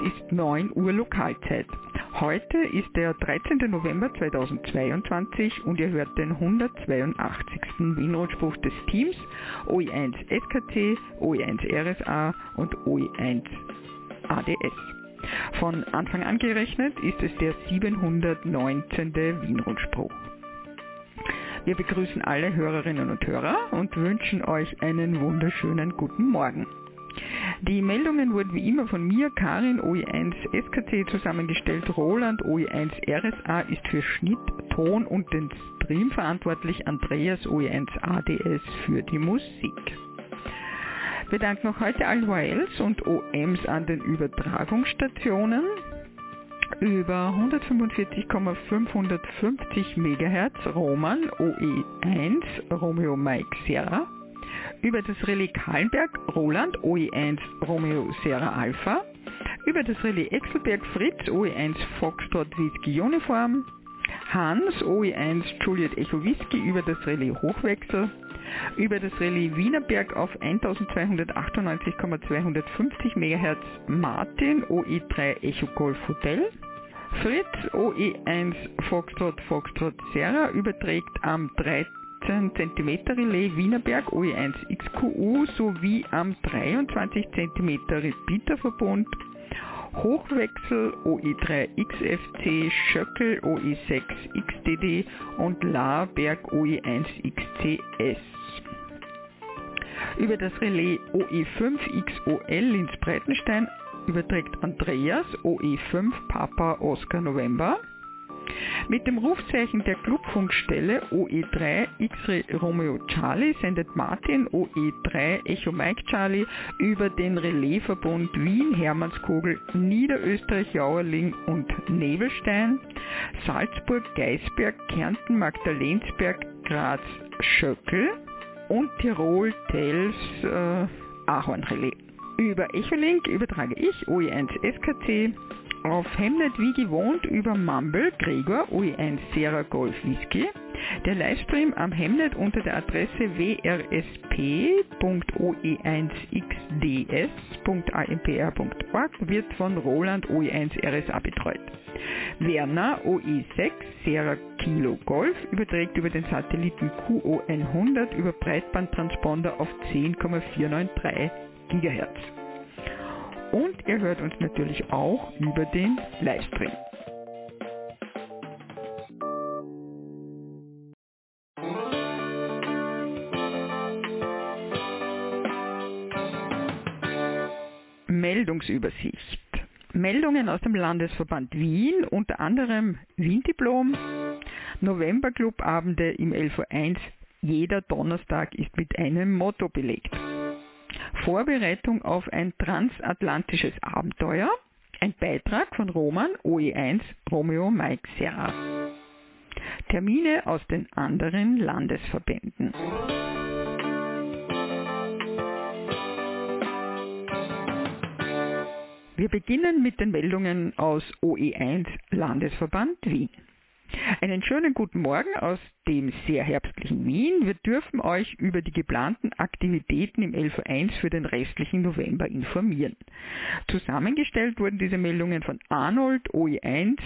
ist 9 Uhr Lokalzeit. Heute ist der 13. November 2022 und ihr hört den 182. Wienrundspruch des Teams OE1 SKT, OE1 RSA und OE1 ADS. Von Anfang an gerechnet ist es der 719. Wienrundspruch. Wir begrüßen alle Hörerinnen und Hörer und wünschen euch einen wunderschönen guten Morgen. Die Meldungen wurden wie immer von mir, Karin OE1 SKC zusammengestellt. Roland OE1 RSA ist für Schnitt, Ton und den Stream verantwortlich. Andreas OE1 ADS für die Musik. Wir danken auch heute allen YLs und OMs an den Übertragungsstationen über 145,550 MHz Roman OE1 Romeo Mike Sierra über das Relais Kahlenberg Roland OE1 Romeo Sierra Alpha, über das Relais Exelberg Fritz OE1 Foxtrot Whisky Uniform, Hans OE1 Juliet Echo Whisky. Über das Relais Hochwechsel, über das Relais Wienerberg auf 1298,250 MHz Martin OE3 Echo Golf Hotel, Fritz OE1 Foxtrot Foxtrot Sierra überträgt am 3. 15 cm Relais Wienerberg OE1 XQU sowie am 23 cm Repeaterverbund Hochwechsel OE3 XFC, Schöckel OE6 XDD und Laarberg OE1 XCS. Über das Relais OE5 XOL ins Breitenstein überträgt Andreas OE5 Papa Oscar November mit dem Rufzeichen der Clubfunkstelle OE3 X-Ray Romeo Charlie sendet Martin OE3 Echo Mike Charlie über den Relaisverbund Wien, Hermannskogel, Niederösterreich, Jauerling und Nebelstein, Salzburg, Geisberg, Kärnten, Magdalensberg, Graz, Schöckel und Tirol, Tels, äh, Ahornrelais. Über Echolink übertrage ich OE1 SKC auf Hemnet wie gewohnt über Mumble Gregor OE1 Sierra Golf Whisky. Der Livestream am Hemnet unter der Adresse wrsp.oe1xds.ampr.org wird von Roland OE1 RSA betreut. Werner OE6 Sierra Kilo Golf überträgt über den Satelliten QO100 über Breitbandtransponder auf 10,493 GHz. Und ihr hört uns natürlich auch über den Livestream. Meldungsübersicht. Meldungen aus dem Landesverband Wien, unter anderem Wien-Diplom, Novemberclubabende im LV1. Jeder Donnerstag ist mit einem Motto belegt. Vorbereitung auf ein transatlantisches Abenteuer. Ein Beitrag von Roman OE1 Romeo Mike Serra. Termine aus den anderen Landesverbänden. Wir beginnen mit den Meldungen aus OE1 Landesverband Wien. Einen schönen guten Morgen aus dem sehr herbstlichen Wien. Wir dürfen euch über die geplanten Aktivitäten im LV1 für den restlichen November informieren. Zusammengestellt wurden diese Meldungen von Arnold OE1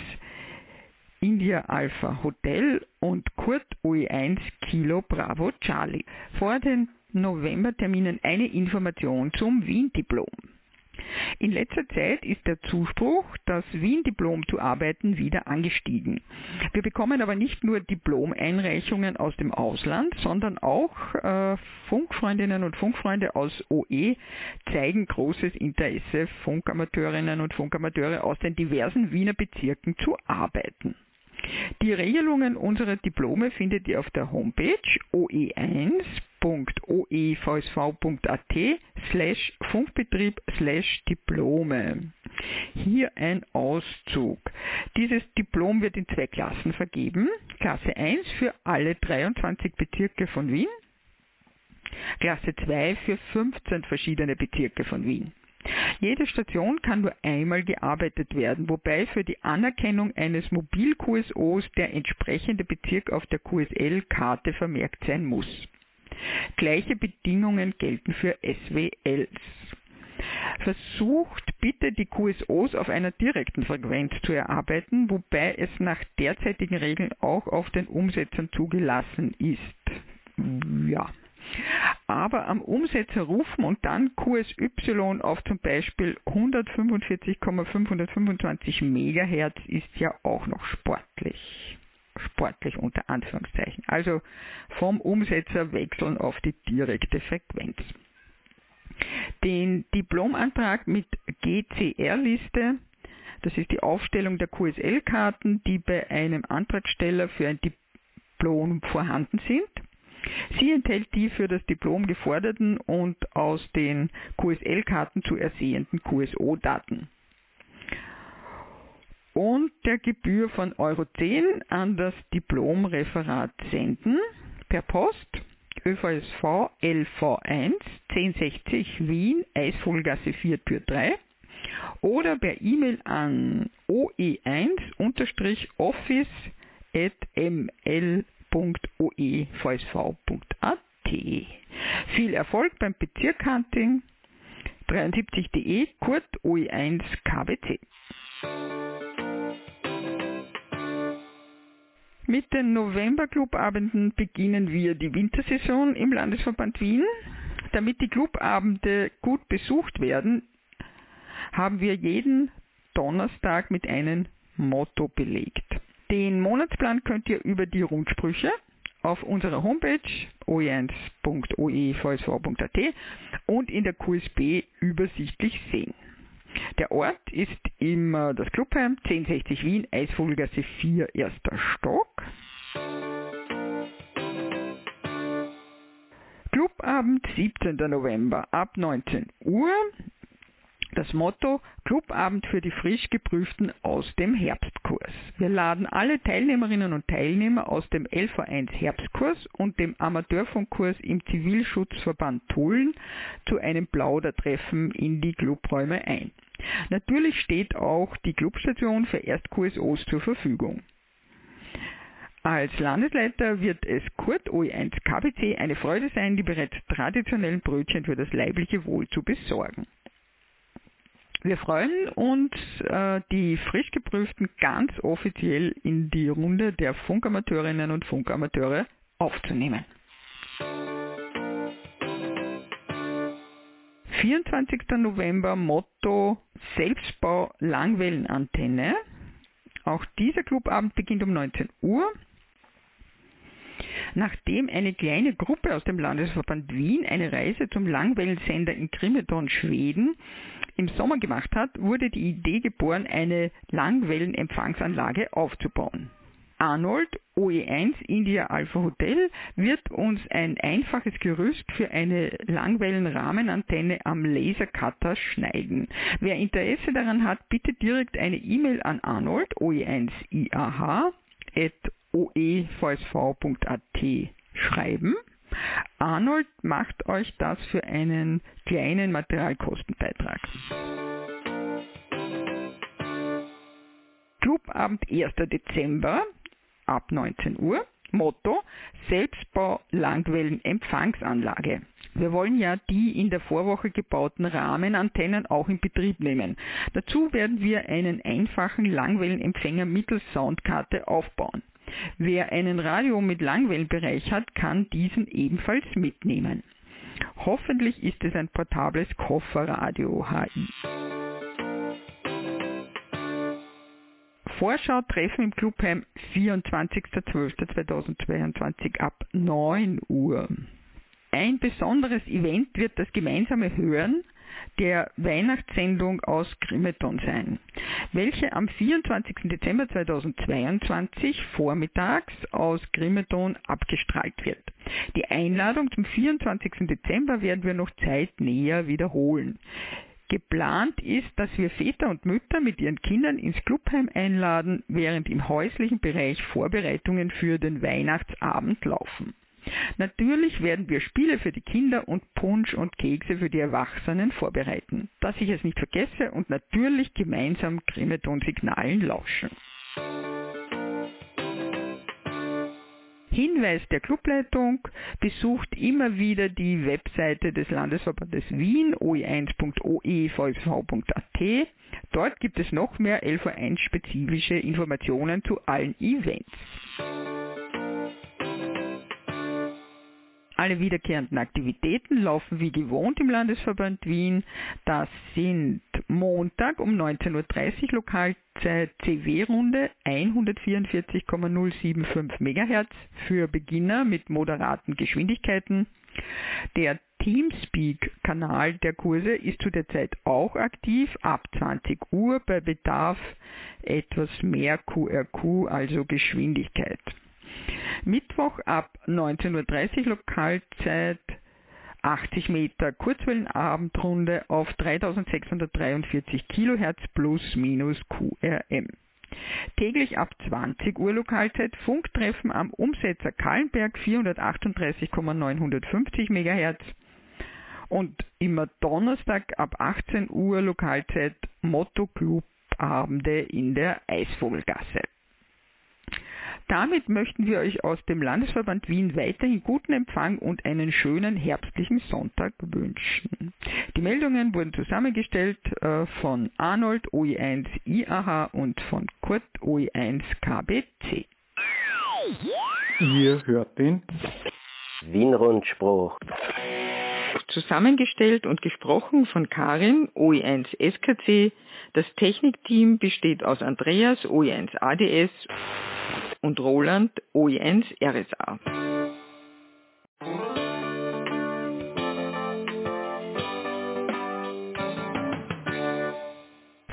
India Alpha Hotel und Kurt OE1 Kilo Bravo Charlie. Vor den Novemberterminen eine Information zum Wien-Diplom. In letzter Zeit ist der Zuspruch, das Wien-Diplom zu arbeiten, wieder angestiegen. Wir bekommen aber nicht nur Diplomeinreichungen aus dem Ausland, sondern auch äh, Funkfreundinnen und Funkfreunde aus OE zeigen großes Interesse, Funkamateurinnen und Funkamateure aus den diversen Wiener Bezirken zu arbeiten. Die Regelungen unserer Diplome findet ihr auf der Homepage oe1.oevsv.at slash Funkbetrieb slash Diplome. Hier ein Auszug. Dieses Diplom wird in zwei Klassen vergeben. Klasse 1 für alle 23 Bezirke von Wien. Klasse 2 für 15 verschiedene Bezirke von Wien. Jede Station kann nur einmal gearbeitet werden, wobei für die Anerkennung eines Mobil-QSOs der entsprechende Bezirk auf der QSL-Karte vermerkt sein muss. Gleiche Bedingungen gelten für SWLs. Versucht bitte die QSOs auf einer direkten Frequenz zu erarbeiten, wobei es nach derzeitigen Regeln auch auf den Umsetzern zugelassen ist. Ja. Aber am Umsetzer rufen und dann QSY auf zum Beispiel 145,525 MHz ist ja auch noch sportlich sportlich unter Anführungszeichen. Also vom Umsetzer wechseln auf die direkte Frequenz. Den Diplomantrag mit GCR-Liste, das ist die Aufstellung der QSL-Karten, die bei einem Antragsteller für ein Diplom vorhanden sind. Sie enthält die für das Diplom geforderten und aus den QSL-Karten zu ersehenden QSO-Daten und der Gebühr von Euro 10 an das Diplomreferat senden per Post ÖVSV LV1 1060 Wien Eisvogelgasse 4 Tür 3 oder per E-Mail an oe1-ml.oevsv.at. Viel Erfolg beim Bezirkhunting 73.de, Kurt OE1 KBC. Mit den November-Clubabenden beginnen wir die Wintersaison im Landesverband Wien. Damit die Clubabende gut besucht werden, haben wir jeden Donnerstag mit einem Motto belegt. Den Monatsplan könnt ihr über die Rundsprüche auf unserer Homepage oe1.oevsv.at und in der QSB übersichtlich sehen. Der Ort ist immer das Clubheim 1060 Wien, Eisvogelgasse 4, erster Stock. Clubabend 17. November ab 19 Uhr. Das Motto Clubabend für die frisch geprüften aus dem Herbstkurs. Wir laden alle Teilnehmerinnen und Teilnehmer aus dem LV1 Herbstkurs und dem Amateurfunkkurs im Zivilschutzverband Tulln zu einem Plaudertreffen in die Clubräume ein. Natürlich steht auch die Clubstation für Erst-QSOs zur Verfügung. Als Landesleiter wird es Kurt OE1 KBC eine Freude sein, die bereits traditionellen Brötchen für das leibliche Wohl zu besorgen. Wir freuen uns, äh, die frisch geprüften ganz offiziell in die Runde der Funkamateurinnen und Funkamateure aufzunehmen. 24. November Motto Selbstbau Langwellenantenne. Auch dieser Clubabend beginnt um 19 Uhr. Nachdem eine kleine Gruppe aus dem Landesverband Wien eine Reise zum Langwellensender in Grimeton, Schweden im Sommer gemacht hat, wurde die Idee geboren, eine Langwellenempfangsanlage aufzubauen. Arnold OE1 India Alpha Hotel wird uns ein einfaches Gerüst für eine Langwellenrahmenantenne am Lasercutter schneiden. Wer Interesse daran hat, bitte direkt eine E-Mail an Arnold OE1 IAH oevsv.at schreiben. Arnold macht euch das für einen kleinen Materialkostenbeitrag. Clubabend 1. Dezember ab 19 Uhr. Motto Selbstbau Langwellenempfangsanlage. Wir wollen ja die in der Vorwoche gebauten Rahmenantennen auch in Betrieb nehmen. Dazu werden wir einen einfachen Langwellenempfänger mittels Soundkarte aufbauen. Wer einen Radio mit Langwellenbereich hat, kann diesen ebenfalls mitnehmen. Hoffentlich ist es ein portables Kofferradio HI. Vorschau-Treffen im Clubheim 24.12.2022 ab 9 Uhr. Ein besonderes Event wird das gemeinsame Hören der Weihnachtssendung aus Grimeton sein, welche am 24. Dezember 2022 vormittags aus Grimeton abgestrahlt wird. Die Einladung zum 24. Dezember werden wir noch zeitnäher wiederholen. Geplant ist, dass wir Väter und Mütter mit ihren Kindern ins Clubheim einladen, während im häuslichen Bereich Vorbereitungen für den Weihnachtsabend laufen. Natürlich werden wir Spiele für die Kinder und Punsch und Kekse für die Erwachsenen vorbereiten, dass ich es nicht vergesse und natürlich gemeinsam Grimeton-Signalen lauschen. Hinweis der Clubleitung, besucht immer wieder die Webseite des Landesverbandes Wien, oe1.oevsv.at. Dort gibt es noch mehr LV1-spezifische Informationen zu allen Events. Alle wiederkehrenden Aktivitäten laufen wie gewohnt im Landesverband Wien. Das sind Montag um 19.30 Uhr Lokalzeit CW-Runde 144,075 MHz für Beginner mit moderaten Geschwindigkeiten. Der Teamspeak-Kanal der Kurse ist zu der Zeit auch aktiv, ab 20 Uhr bei Bedarf etwas mehr QRQ, also Geschwindigkeit. Mittwoch ab 19.30 Uhr Lokalzeit 80 Meter Kurzwellenabendrunde auf 3643 kHz plus minus QRM. Täglich ab 20 Uhr Lokalzeit Funktreffen am Umsetzer Kallenberg 438,950 MHz und immer Donnerstag ab 18 Uhr Lokalzeit Motto Club Abende in der Eisvogelgasse. Damit möchten wir euch aus dem Landesverband Wien weiterhin guten Empfang und einen schönen herbstlichen Sonntag wünschen. Die Meldungen wurden zusammengestellt äh, von Arnold OE1 IAH und von Kurt OE1 KBC. Ihr hört den Wien-Rundspruch. Zusammengestellt und gesprochen von Karin, OE1 SKC. Das Technikteam besteht aus Andreas, OE1 ADS und Roland OE1 RSA.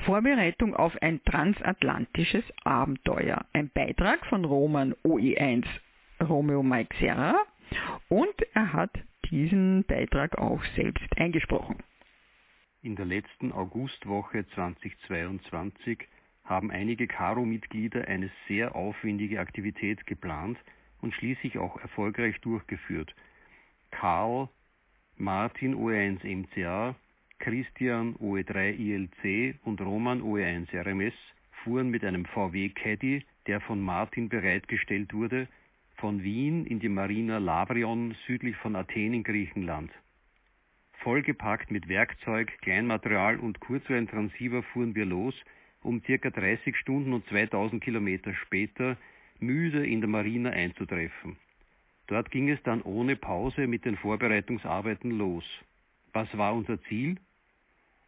Vorbereitung auf ein transatlantisches Abenteuer. Ein Beitrag von Roman OE1 Romeo Mike Serra und er hat diesen Beitrag auch selbst eingesprochen. In der letzten Augustwoche 2022 haben einige Karo-Mitglieder eine sehr aufwendige Aktivität geplant und schließlich auch erfolgreich durchgeführt. Karl, Martin OE1 MCA, Christian OE3 ILC und Roman OE1 RMS fuhren mit einem VW Caddy, der von Martin bereitgestellt wurde, von Wien in die Marina Lavrion südlich von Athen in Griechenland. Vollgepackt mit Werkzeug, Kleinmaterial und Kurzwellentransceiver fuhren wir los um circa 30 Stunden und 2000 Kilometer später müde in der Marina einzutreffen. Dort ging es dann ohne Pause mit den Vorbereitungsarbeiten los. Was war unser Ziel?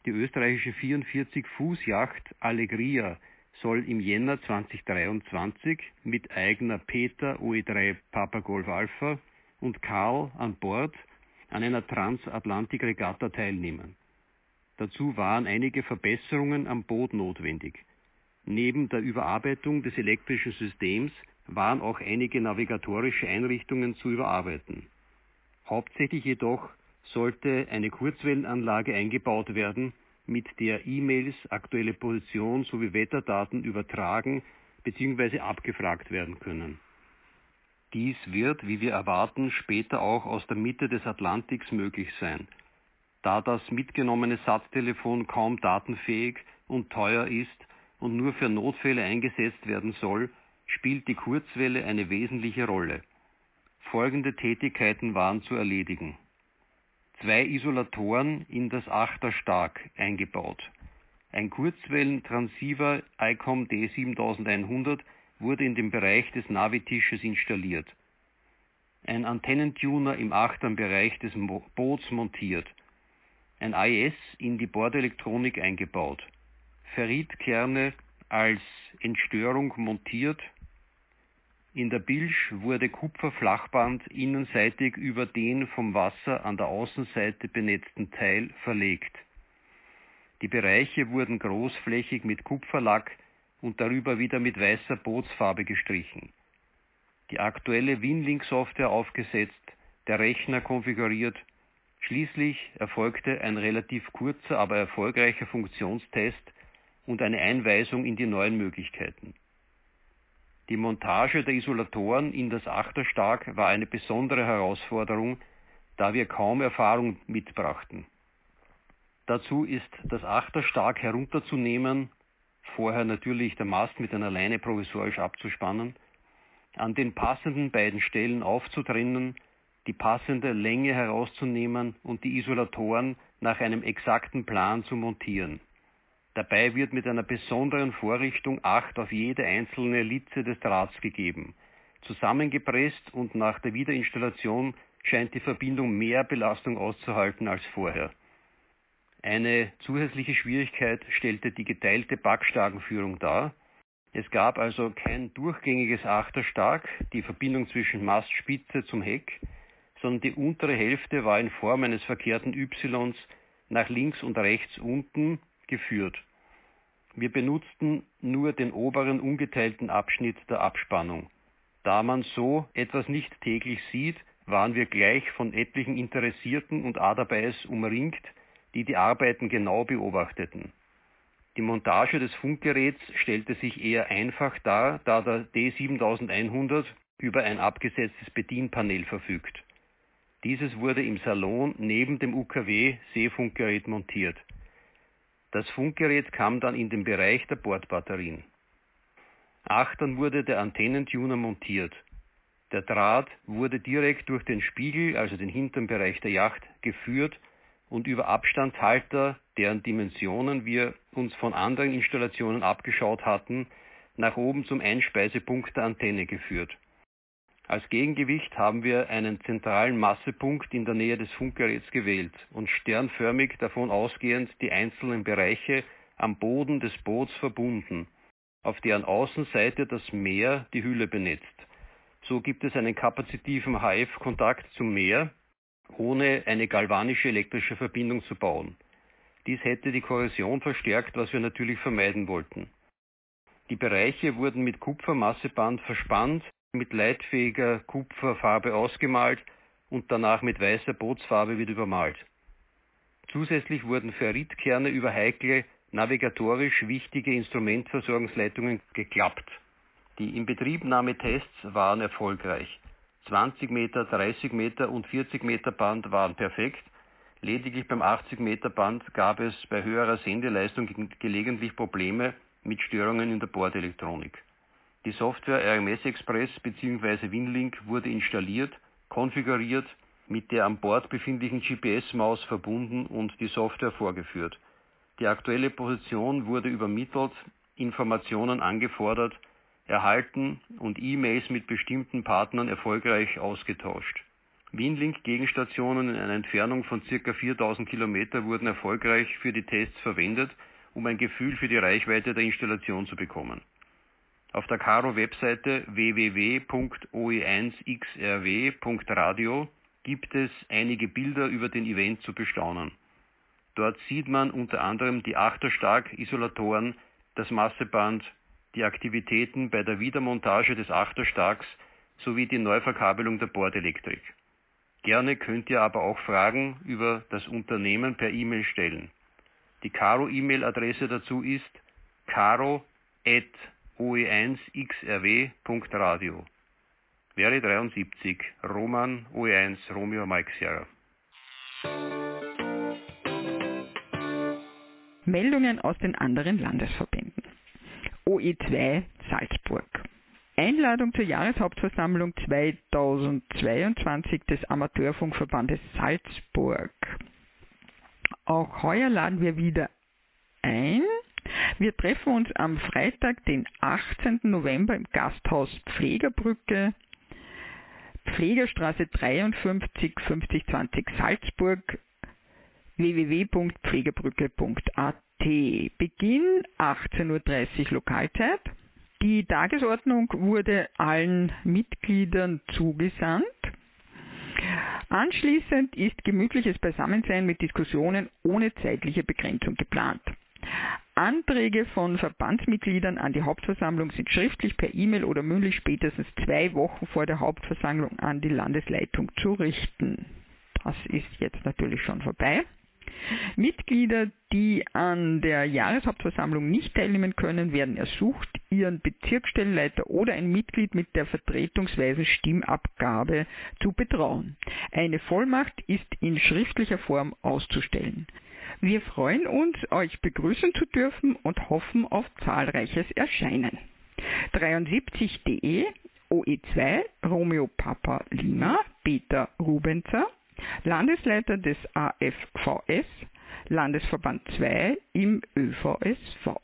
Die österreichische 44-Fuß-Yacht Allegria soll im Jänner 2023 mit eigener Peter OE3 Papa Golf Alpha und Karl an Bord an einer Transatlantik-Regatta teilnehmen. Dazu waren einige Verbesserungen am Boot notwendig. Neben der Überarbeitung des elektrischen Systems waren auch einige navigatorische Einrichtungen zu überarbeiten. Hauptsächlich jedoch sollte eine Kurzwellenanlage eingebaut werden, mit der E-Mails, aktuelle Position sowie Wetterdaten übertragen bzw. abgefragt werden können. Dies wird, wie wir erwarten, später auch aus der Mitte des Atlantiks möglich sein – da das mitgenommene Satztelefon kaum datenfähig und teuer ist und nur für Notfälle eingesetzt werden soll, spielt die Kurzwelle eine wesentliche Rolle. Folgende Tätigkeiten waren zu erledigen. Zwei Isolatoren in das Achterstark eingebaut. Ein Kurzwellentransceiver ICOM D7100 wurde in dem Bereich des Navitisches installiert. Ein Antennentuner im Achternbereich des Boots montiert ein AES in die Bordelektronik eingebaut, Ferritkerne als Entstörung montiert, in der Bilsch wurde Kupferflachband innenseitig über den vom Wasser an der Außenseite benetzten Teil verlegt. Die Bereiche wurden großflächig mit Kupferlack und darüber wieder mit weißer Bootsfarbe gestrichen. Die aktuelle Winlink-Software aufgesetzt, der Rechner konfiguriert Schließlich erfolgte ein relativ kurzer, aber erfolgreicher Funktionstest und eine Einweisung in die neuen Möglichkeiten. Die Montage der Isolatoren in das Achterstark war eine besondere Herausforderung, da wir kaum Erfahrung mitbrachten. Dazu ist das Achterstark herunterzunehmen, vorher natürlich der Mast mit einer Leine provisorisch abzuspannen, an den passenden beiden Stellen aufzutrennen, die passende Länge herauszunehmen und die Isolatoren nach einem exakten Plan zu montieren. Dabei wird mit einer besonderen Vorrichtung Acht auf jede einzelne Litze des Drahts gegeben. Zusammengepresst und nach der Wiederinstallation scheint die Verbindung mehr Belastung auszuhalten als vorher. Eine zusätzliche Schwierigkeit stellte die geteilte Backstagenführung dar. Es gab also kein durchgängiges Achterstark, die Verbindung zwischen Mastspitze zum Heck, sondern die untere Hälfte war in Form eines verkehrten Ys nach links und rechts unten geführt. Wir benutzten nur den oberen ungeteilten Abschnitt der Abspannung. Da man so etwas nicht täglich sieht, waren wir gleich von etlichen Interessierten und Adabais umringt, die die Arbeiten genau beobachteten. Die Montage des Funkgeräts stellte sich eher einfach dar, da der D7100 über ein abgesetztes Bedienpanel verfügt. Dieses wurde im Salon neben dem UKW-Seefunkgerät montiert. Das Funkgerät kam dann in den Bereich der Bordbatterien. Achtern wurde der Antennentuner montiert. Der Draht wurde direkt durch den Spiegel, also den hinteren Bereich der Yacht, geführt und über Abstandshalter, deren Dimensionen wir uns von anderen Installationen abgeschaut hatten, nach oben zum Einspeisepunkt der Antenne geführt. Als Gegengewicht haben wir einen zentralen Massepunkt in der Nähe des Funkgeräts gewählt und sternförmig davon ausgehend die einzelnen Bereiche am Boden des Boots verbunden, auf deren Außenseite das Meer die Hülle benetzt. So gibt es einen kapazitiven HF-Kontakt zum Meer, ohne eine galvanische elektrische Verbindung zu bauen. Dies hätte die Korrosion verstärkt, was wir natürlich vermeiden wollten. Die Bereiche wurden mit Kupfermasseband verspannt mit leitfähiger Kupferfarbe ausgemalt und danach mit weißer Bootsfarbe wieder übermalt. Zusätzlich wurden Ferritkerne über heikle, navigatorisch wichtige Instrumentversorgungsleitungen geklappt. Die Inbetriebnahmetests waren erfolgreich. 20 Meter, 30 Meter und 40 Meter Band waren perfekt. Lediglich beim 80 Meter Band gab es bei höherer Sendeleistung gelegentlich Probleme mit Störungen in der Bordelektronik. Die Software RMS Express bzw. Winlink wurde installiert, konfiguriert, mit der an Bord befindlichen GPS-Maus verbunden und die Software vorgeführt. Die aktuelle Position wurde übermittelt, Informationen angefordert, erhalten und E-Mails mit bestimmten Partnern erfolgreich ausgetauscht. Winlink-Gegenstationen in einer Entfernung von ca. 4000 Kilometer wurden erfolgreich für die Tests verwendet, um ein Gefühl für die Reichweite der Installation zu bekommen. Auf der Caro-Webseite www.oe1xrw.radio gibt es einige Bilder über den Event zu bestaunen. Dort sieht man unter anderem die Achterstark-Isolatoren, das Masseband, die Aktivitäten bei der Wiedermontage des Achterstarks sowie die Neuverkabelung der Bordelektrik. Gerne könnt ihr aber auch Fragen über das Unternehmen per E-Mail stellen. Die Caro-E-Mail-Adresse dazu ist caro@ oe1xrw.radio. Wäre 73, Roman OE1 Romeo Mike Sierra. Meldungen aus den anderen Landesverbänden. OE2 Salzburg. Einladung zur Jahreshauptversammlung 2022 des Amateurfunkverbandes Salzburg. Auch heuer laden wir wieder ein wir treffen uns am Freitag, den 18. November im Gasthaus Pflegerbrücke, Pflegerstraße 53 5020 Salzburg, www.pflegerbrücke.at. Beginn 18.30 Uhr Lokalzeit. Die Tagesordnung wurde allen Mitgliedern zugesandt. Anschließend ist gemütliches Beisammensein mit Diskussionen ohne zeitliche Begrenzung geplant. Anträge von Verbandsmitgliedern an die Hauptversammlung sind schriftlich per E-Mail oder mündlich spätestens zwei Wochen vor der Hauptversammlung an die Landesleitung zu richten. Das ist jetzt natürlich schon vorbei. Mitglieder, die an der Jahreshauptversammlung nicht teilnehmen können, werden ersucht, ihren Bezirksstellenleiter oder ein Mitglied mit der vertretungsweisen Stimmabgabe zu betrauen. Eine Vollmacht ist in schriftlicher Form auszustellen. Wir freuen uns, euch begrüßen zu dürfen und hoffen auf zahlreiches Erscheinen. 73.de OE2 Romeo Papa Lima Peter Rubenzer, Landesleiter des AFVS, Landesverband 2 im ÖVSV.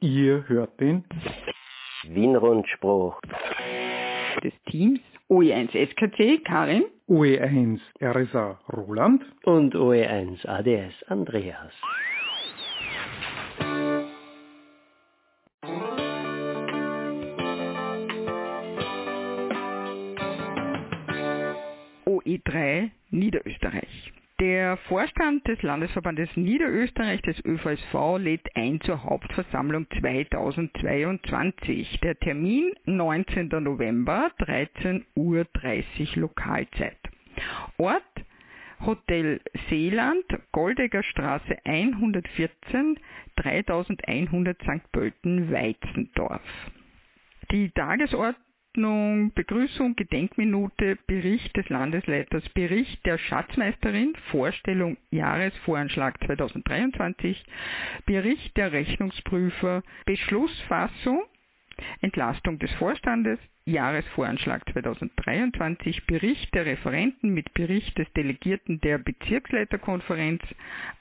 Ihr hört den Wien-Rundspruch des Teams OE1 SKC Karin, OE1 RSA Roland und OE1 ADS Andreas. OE3 Niederösterreich. Der Vorstand des Landesverbandes Niederösterreich des ÖVSV lädt ein zur Hauptversammlung 2022. Der Termin 19. November 13.30 Uhr Lokalzeit. Ort Hotel Seeland, Goldegger Straße 114, 3100 St. Pölten, Weizendorf. Die Tagesordnung Ordnung, Begrüßung, Gedenkminute, Bericht des Landesleiters, Bericht der Schatzmeisterin, Vorstellung Jahresvoranschlag 2023, Bericht der Rechnungsprüfer, Beschlussfassung, Entlastung des Vorstandes, Jahresvoranschlag 2023, Bericht der Referenten mit Bericht des Delegierten der Bezirksleiterkonferenz,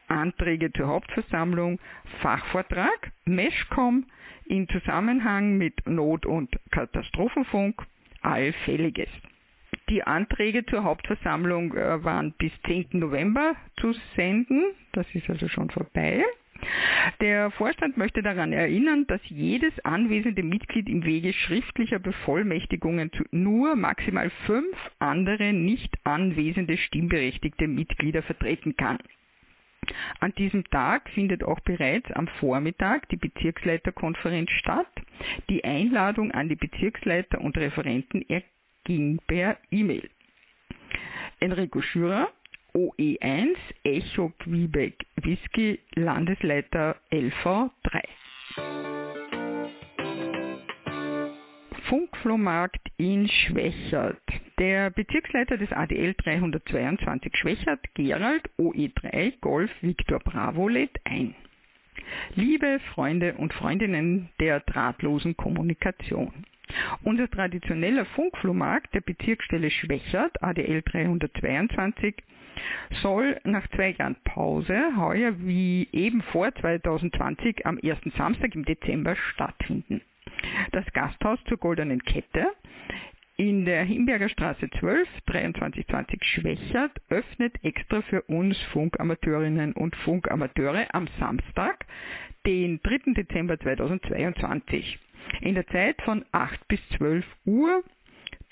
Anträge zur Hauptversammlung, Fachvortrag, Meschcom, in Zusammenhang mit Not- und Katastrophenfunk Allfälliges. Die Anträge zur Hauptversammlung äh, waren bis 10. November zu senden. Das ist also schon vorbei. Der Vorstand möchte daran erinnern, dass jedes anwesende Mitglied im Wege schriftlicher Bevollmächtigungen nur maximal fünf andere nicht anwesende stimmberechtigte Mitglieder vertreten kann. An diesem Tag findet auch bereits am Vormittag die Bezirksleiterkonferenz statt. Die Einladung an die Bezirksleiter und Referenten erging per E-Mail. Enrico Schürer, OE1, Echo Quebec Whisky, Landesleiter LV3. Funkflohmarkt in Schwächert. Der Bezirksleiter des ADL 322 Schwächert, Gerald OE3 Golf Victor Bravo lädt ein. Liebe Freunde und Freundinnen der drahtlosen Kommunikation. Unser traditioneller Funkflohmarkt der Bezirksstelle Schwächert, ADL 322, soll nach zwei Jahren Pause heuer wie eben vor 2020 am ersten Samstag im Dezember stattfinden. Das Gasthaus zur Goldenen Kette in der Himberger Straße 12, 2320 Schwächert, öffnet extra für uns Funkamateurinnen und Funkamateure am Samstag, den 3. Dezember 2022, in der Zeit von 8 bis 12 Uhr,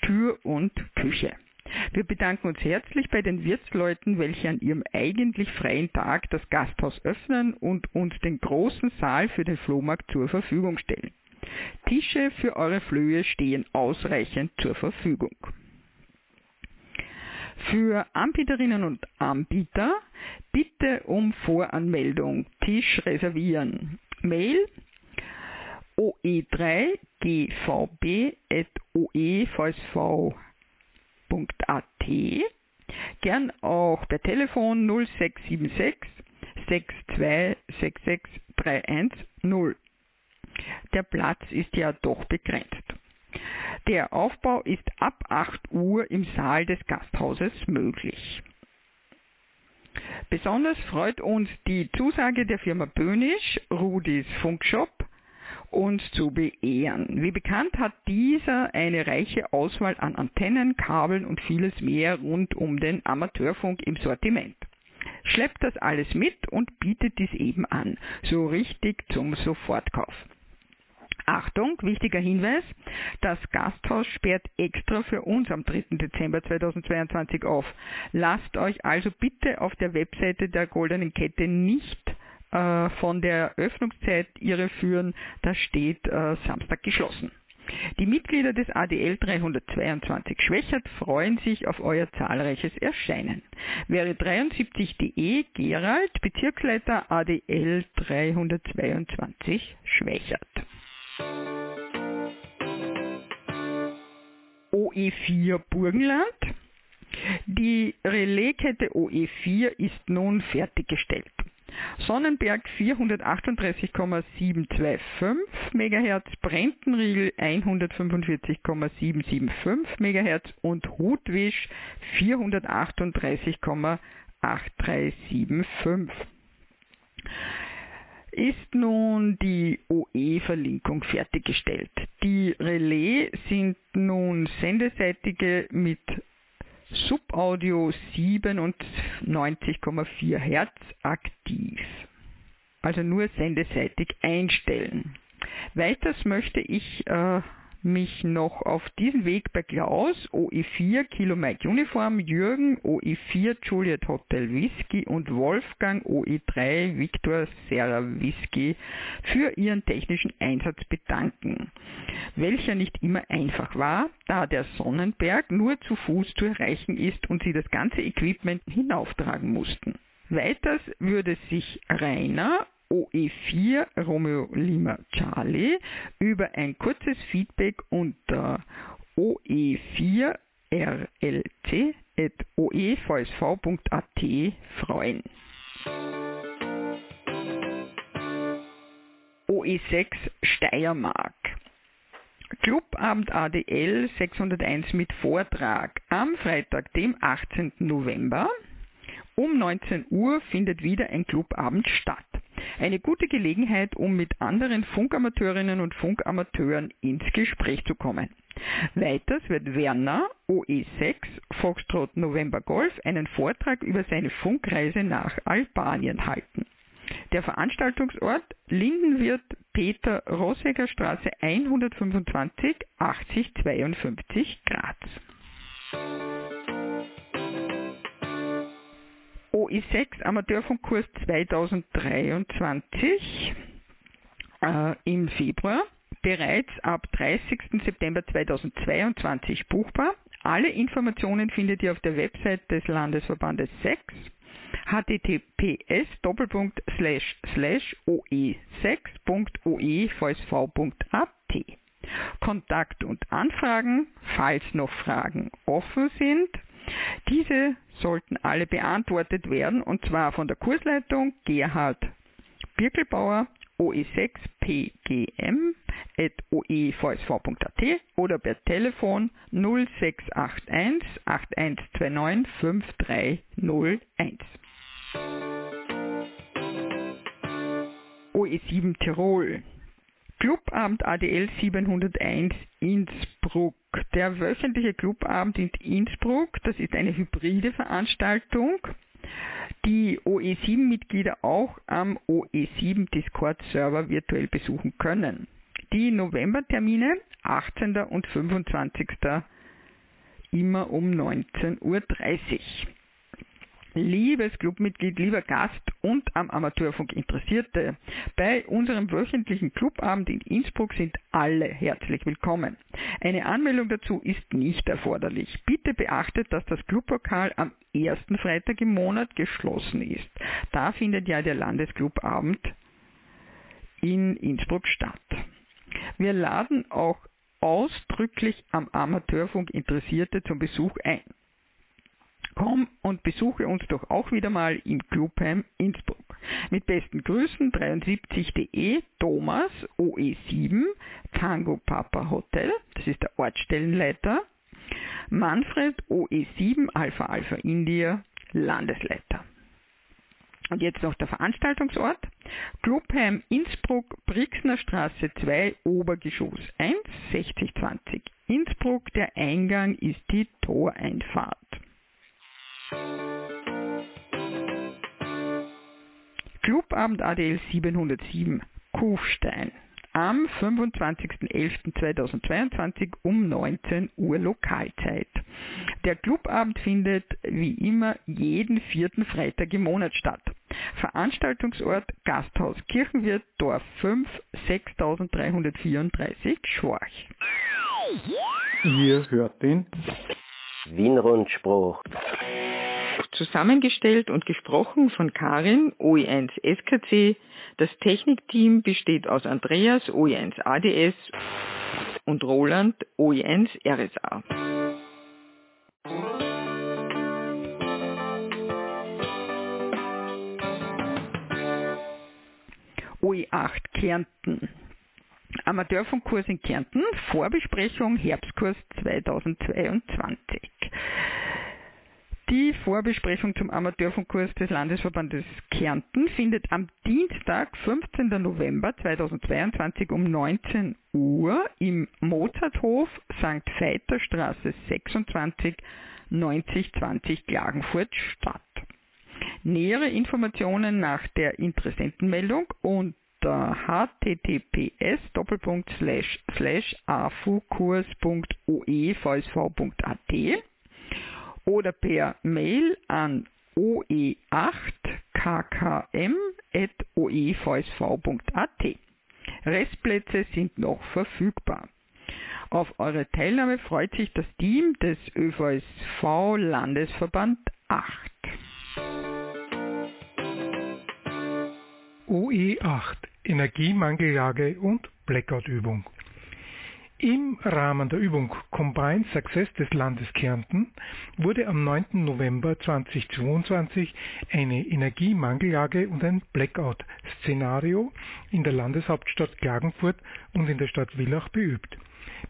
Tür und Küche. Wir bedanken uns herzlich bei den Wirtsleuten, welche an ihrem eigentlich freien Tag das Gasthaus öffnen und uns den großen Saal für den Flohmarkt zur Verfügung stellen. Tische für eure Flöhe stehen ausreichend zur Verfügung. Für Anbieterinnen und Anbieter bitte um Voranmeldung. Tisch reservieren. Mail oe3gvb.oevsv.at Gern auch per Telefon 0676 6266 der Platz ist ja doch begrenzt. Der Aufbau ist ab 8 Uhr im Saal des Gasthauses möglich. Besonders freut uns die Zusage der Firma Böhnisch, Rudis Funkshop, uns zu beehren. Wie bekannt hat dieser eine reiche Auswahl an Antennen, Kabeln und vieles mehr rund um den Amateurfunk im Sortiment. Schleppt das alles mit und bietet dies eben an, so richtig zum Sofortkauf. Achtung, wichtiger Hinweis, das Gasthaus sperrt extra für uns am 3. Dezember 2022 auf. Lasst euch also bitte auf der Webseite der Goldenen Kette nicht äh, von der Öffnungszeit irreführen, da steht äh, Samstag geschlossen. Die Mitglieder des ADL 322 Schwächert freuen sich auf euer zahlreiches Erscheinen. Wäre 73.de Gerald, Bezirksleiter ADL 322 Schwächert. OE4 Burgenland. Die Relaiskette OE4 ist nun fertiggestellt. Sonnenberg 438,725 MHz, Brentenriegel 145,775 MHz und Hutwisch 438,8375 ist nun die OE-Verlinkung fertiggestellt. Die Relais sind nun sendeseitige mit Subaudio 97,4 Hertz aktiv. Also nur sendeseitig einstellen. Weiters möchte ich äh, mich noch auf diesen Weg bei Klaus, OE4 Kilo Mike Uniform, Jürgen, OE4 Juliet Hotel Whisky und Wolfgang, OE3 Victor Serra Whisky für ihren technischen Einsatz bedanken, welcher nicht immer einfach war, da der Sonnenberg nur zu Fuß zu erreichen ist und sie das ganze Equipment hinauftragen mussten. Weiters würde sich Rainer OE4 Romeo Lima Charlie über ein kurzes Feedback unter oe4 rlc.oevsv.at freuen. OE6 Steiermark Clubabend ADL 601 mit Vortrag am Freitag, dem 18. November. Um 19 Uhr findet wieder ein Clubabend statt. Eine gute Gelegenheit, um mit anderen Funkamateurinnen und Funkamateuren ins Gespräch zu kommen. Weiters wird Werner OE6 Foxtrot November Golf einen Vortrag über seine Funkreise nach Albanien halten. Der Veranstaltungsort Lindenwirt Peter Rosegger Straße 125 8052 Graz. OE6 Amateurfunkkurs 2023 äh, im Februar, bereits ab 30. September 2022 buchbar. Alle Informationen findet ihr auf der Website des Landesverbandes 6 https oe6.oevsv.at Kontakt und Anfragen, falls noch Fragen offen sind, diese sollten alle beantwortet werden und zwar von der Kursleitung Gerhard Birkelbauer oe6pgm.oevsv.at oder per Telefon 0681 8129 5301. OE7 Tirol Clubabend ADL 701 Innsbruck. Der wöchentliche Clubabend in Innsbruck, das ist eine hybride Veranstaltung, die OE7-Mitglieder auch am OE7 Discord-Server virtuell besuchen können. Die Novembertermine 18. und 25. immer um 19.30 Uhr. Liebes Clubmitglied, lieber Gast und am Amateurfunk Interessierte, bei unserem wöchentlichen Clubabend in Innsbruck sind alle herzlich willkommen. Eine Anmeldung dazu ist nicht erforderlich. Bitte beachtet, dass das Clublokal am ersten Freitag im Monat geschlossen ist. Da findet ja der Landesclubabend in Innsbruck statt. Wir laden auch ausdrücklich am Amateurfunk Interessierte zum Besuch ein. Komm und besuche uns doch auch wieder mal im Clubheim Innsbruck. Mit besten Grüßen 73.de Thomas OE7 Tango Papa Hotel, das ist der Ortsstellenleiter, Manfred OE7 Alpha Alpha India Landesleiter. Und jetzt noch der Veranstaltungsort. Clubheim Innsbruck, Brixner Straße 2, Obergeschoss 1, 6020. Innsbruck, der Eingang ist die Toreinfahrt. Clubabend ADL 707 Kufstein am 25.11.2022 um 19 Uhr Lokalzeit. Der Clubabend findet wie immer jeden vierten Freitag im Monat statt. Veranstaltungsort Gasthaus Kirchenwirt Dorf 5 6334 Schorch. Ihr hört den Wienrundspruch zusammengestellt und gesprochen von Karin, OE1 SKC. Das Technikteam besteht aus Andreas, OE1 ADS und Roland, OE1 RSA. OE8 Kärnten. Amateurfunkkurs in Kärnten, Vorbesprechung Herbstkurs 2022. Die Vorbesprechung zum Amateurfunkkurs des Landesverbandes Kärnten findet am Dienstag, 15. November 2022 um 19 Uhr im Mozarthof St. Veiter Straße 26 9020 Klagenfurt statt. Nähere Informationen nach der Interessentenmeldung unter https afukurs.oevsv.at oder per Mail an oe8kkm.oevsv.at. Restplätze sind noch verfügbar. Auf eure Teilnahme freut sich das Team des ÖVSV Landesverband 8. OE8 Energiemangellage und Blackout-Übung. Im Rahmen der Übung Combined Success des Landes Kärnten wurde am 9. November 2022 eine Energiemangellage und ein Blackout-Szenario in der Landeshauptstadt Klagenfurt und in der Stadt Villach beübt.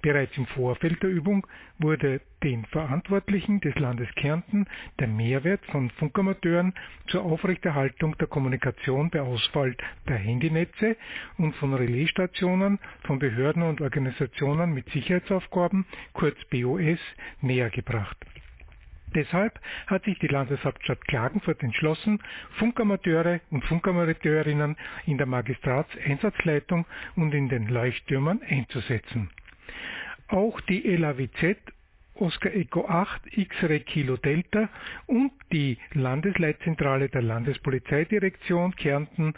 Bereits im Vorfeld der Übung wurde den Verantwortlichen des Landes Kärnten der Mehrwert von Funkamateuren zur Aufrechterhaltung der Kommunikation bei Ausfall der Handynetze und von Relaisstationen von Behörden und Organisationen mit Sicherheitsaufgaben, kurz BOS, nähergebracht. Deshalb hat sich die Landeshauptstadt Klagenfurt entschlossen, Funkamateure und Funkamateurinnen in der Magistratseinsatzleitung und in den Leuchttürmern einzusetzen. Auch die LAWZ Oscar Echo 8 X-Ray Kilo Delta und die Landesleitzentrale der Landespolizeidirektion Kärnten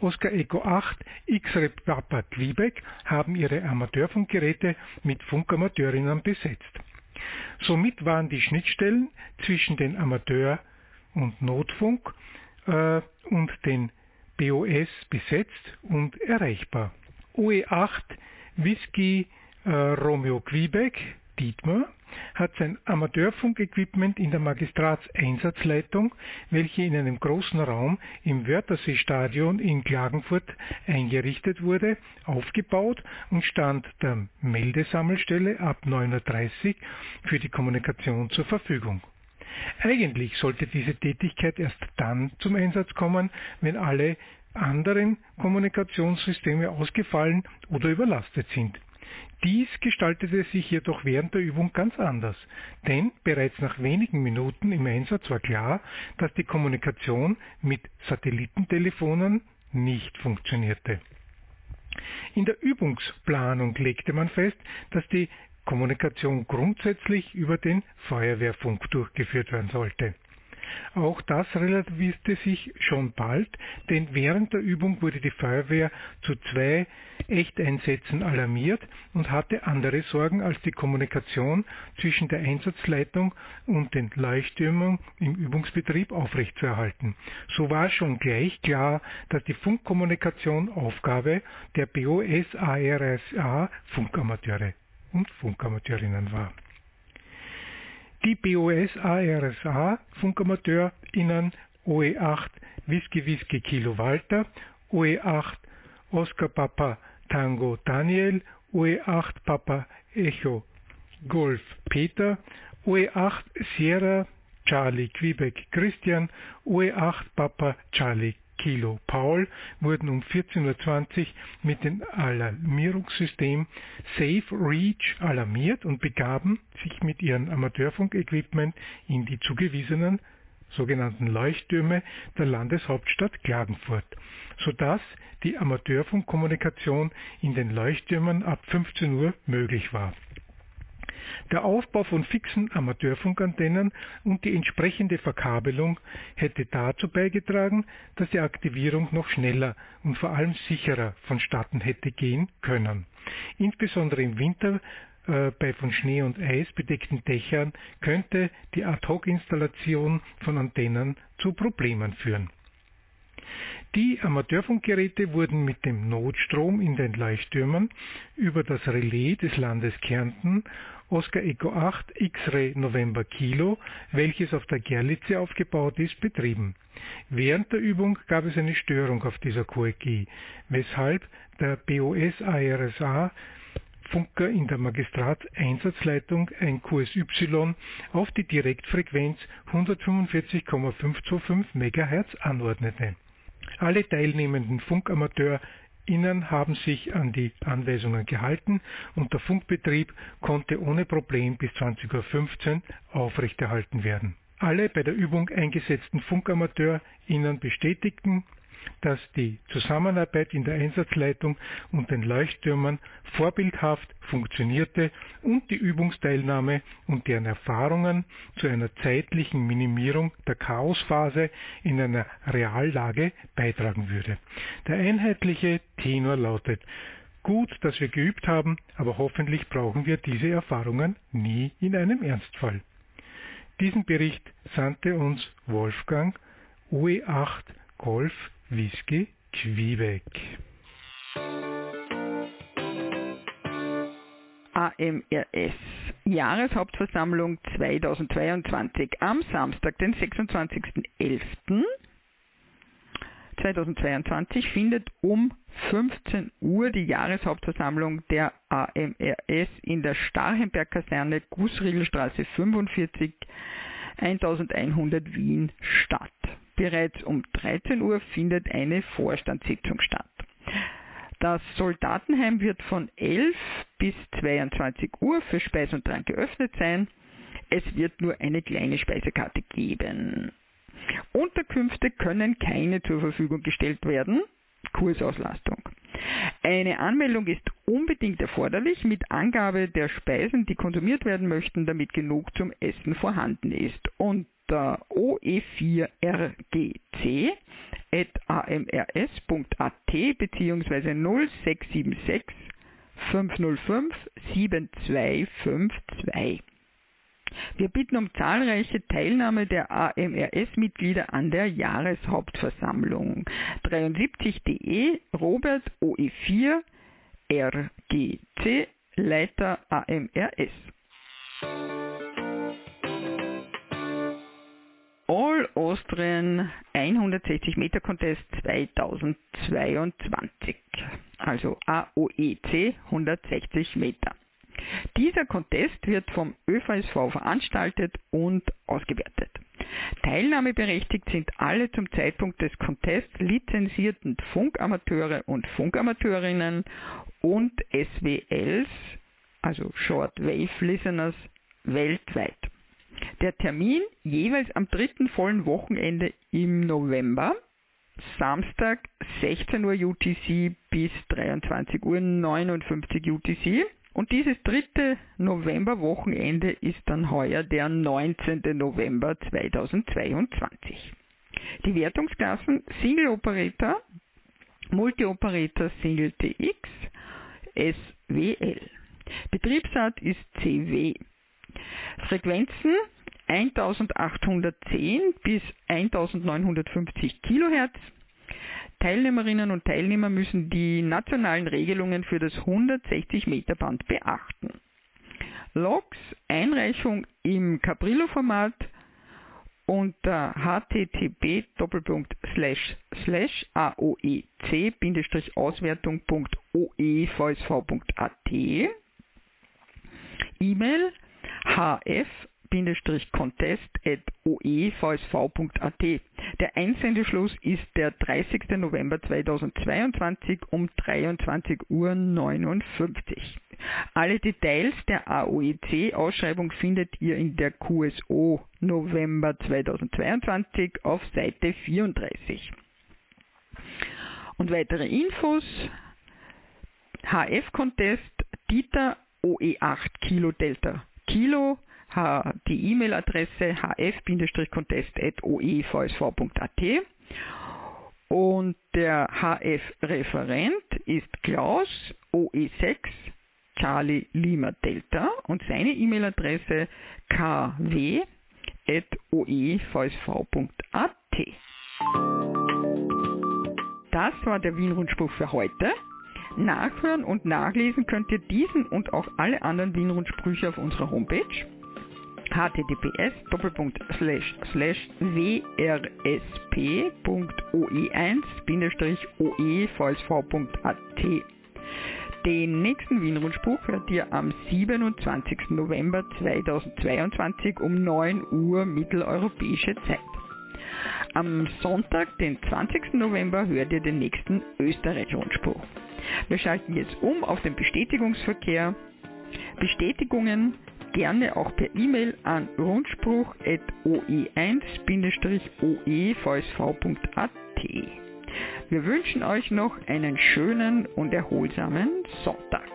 Oscar Echo 8 X-Ray Papa Quebec haben ihre Amateurfunkgeräte mit Funkamateurinnen besetzt. Somit waren die Schnittstellen zwischen den Amateur- und Notfunk äh, und den BOS besetzt und erreichbar. OE8 Whisky Romeo Quebec, Dietmar, hat sein Amateurfunkequipment in der Magistratseinsatzleitung, welche in einem großen Raum im Wörthersee-Stadion in Klagenfurt eingerichtet wurde, aufgebaut und stand der Meldesammelstelle ab 9.30 Uhr für die Kommunikation zur Verfügung. Eigentlich sollte diese Tätigkeit erst dann zum Einsatz kommen, wenn alle anderen Kommunikationssysteme ausgefallen oder überlastet sind. Dies gestaltete sich jedoch während der Übung ganz anders, denn bereits nach wenigen Minuten im Einsatz war klar, dass die Kommunikation mit Satellitentelefonen nicht funktionierte. In der Übungsplanung legte man fest, dass die Kommunikation grundsätzlich über den Feuerwehrfunk durchgeführt werden sollte. Auch das relativierte sich schon bald, denn während der Übung wurde die Feuerwehr zu zwei Echteinsätzen alarmiert und hatte andere Sorgen als die Kommunikation zwischen der Einsatzleitung und den Leuchttürmern im Übungsbetrieb aufrechtzuerhalten. So war schon gleich klar, dass die Funkkommunikation Aufgabe der BOS-ARSA Funkamateure und Funkamateurinnen war. Die BOS-ARSA FunkamateurInnen OE8 Whisky Whisky Kilo Walter, OE8 Oscar Papa Tango Daniel, OE8 Papa Echo Golf Peter, OE8 Sierra Charlie Quebec Christian, OE8 Papa Charlie Kilo Paul wurden um 14.20 Uhr mit dem Alarmierungssystem Safe Reach alarmiert und begaben sich mit ihrem Amateurfunkequipment in die zugewiesenen sogenannten Leuchttürme der Landeshauptstadt Klagenfurt, sodass die Amateurfunkkommunikation in den Leuchttürmen ab 15 Uhr möglich war. Der Aufbau von fixen Amateurfunkantennen und die entsprechende Verkabelung hätte dazu beigetragen, dass die Aktivierung noch schneller und vor allem sicherer vonstatten hätte gehen können. Insbesondere im Winter äh, bei von Schnee und Eis bedeckten Dächern könnte die Ad-Hoc-Installation von Antennen zu Problemen führen. Die Amateurfunkgeräte wurden mit dem Notstrom in den Leuchttürmen über das Relais des Landes Kärnten Oscar Echo 8 X-Ray November Kilo, welches auf der Gerlitze aufgebaut ist, betrieben. Während der Übung gab es eine Störung auf dieser QEG, weshalb der BOS ARSA Funker in der Magistratseinsatzleitung ein QSY auf die Direktfrequenz 145,525 MHz anordnete. Alle teilnehmenden FunkamateurInnen haben sich an die Anweisungen gehalten und der Funkbetrieb konnte ohne Problem bis 20.15 Uhr aufrechterhalten werden. Alle bei der Übung eingesetzten FunkamateurInnen bestätigten, dass die Zusammenarbeit in der Einsatzleitung und den Leuchttürmern vorbildhaft funktionierte und die Übungsteilnahme und deren Erfahrungen zu einer zeitlichen Minimierung der Chaosphase in einer Reallage beitragen würde. Der einheitliche Tenor lautet Gut, dass wir geübt haben, aber hoffentlich brauchen wir diese Erfahrungen nie in einem Ernstfall. Diesen Bericht sandte uns Wolfgang UE8 Golf Whisky Quebec. AMRS Jahreshauptversammlung 2022 am Samstag, den 26.11.2022 findet um 15 Uhr die Jahreshauptversammlung der AMRS in der Starhemberg-Kaserne Gussriegelstraße 45 1100 Wien statt. Bereits um 13 Uhr findet eine Vorstandssitzung statt. Das Soldatenheim wird von 11 bis 22 Uhr für Speis und Trank geöffnet sein. Es wird nur eine kleine Speisekarte geben. Unterkünfte können keine zur Verfügung gestellt werden. Kursauslastung. Eine Anmeldung ist unbedingt erforderlich mit Angabe der Speisen, die konsumiert werden möchten, damit genug zum Essen vorhanden ist. Und oe4rgc.amrs.at bzw. 0676 505 7252. Wir bitten um zahlreiche Teilnahme der AMRS-Mitglieder an der Jahreshauptversammlung. 73.de Robert OE4 RGC Leiter AMRS. Austrian 160 Meter Contest 2022, also AOEC 160 Meter. Dieser Contest wird vom ÖVSV veranstaltet und ausgewertet. Teilnahmeberechtigt sind alle zum Zeitpunkt des Contests lizenzierten Funkamateure und Funkamateurinnen und SWLs, also Short Wave Listeners, weltweit. Der Termin jeweils am dritten vollen Wochenende im November, Samstag 16 Uhr UTC bis 23 Uhr 59 UTC. Und dieses dritte Novemberwochenende ist dann heuer der 19. November 2022. Die Wertungsklassen Single Operator, Multi Operator Single TX, SWL. Betriebsart ist CW. Frequenzen 1810 bis 1950 kHz. Teilnehmerinnen und Teilnehmer müssen die nationalen Regelungen für das 160 Meter Band beachten. Logs Einreichung im Cabrillo-Format unter http aoec-auswertung.oevsv.at E-Mail hf-contest.oevsv.at. Der Einsendeschluss ist der 30. November 2022 um 23.59 Uhr. Alle Details der AOEC-Ausschreibung findet ihr in der QSO November 2022 auf Seite 34. Und weitere Infos HF-Contest Dieter OE8 Kilo Delta Kilo, die E-Mail-Adresse hf-contest.oevsv.at und der HF-Referent ist Klaus OE6 Charlie Lima Delta und seine E-Mail-Adresse kw.oevsv.at. Das war der Wien-Rundspruch für heute. Nachhören und nachlesen könnt ihr diesen und auch alle anderen Wien-Rundsprüche auf unserer Homepage https wrsp.oe1-oe-vsv.at den nächsten Wien-Rundspruch hört ihr am 27. November 2022 um 9 Uhr mitteleuropäische Zeit. Am Sonntag, den 20. November, hört ihr den nächsten Österreich-Rundspruch. Wir schalten jetzt um auf den Bestätigungsverkehr. Bestätigungen gerne auch per E-Mail an rundspruch.oe1-oevsv.at. Wir wünschen euch noch einen schönen und erholsamen Sonntag.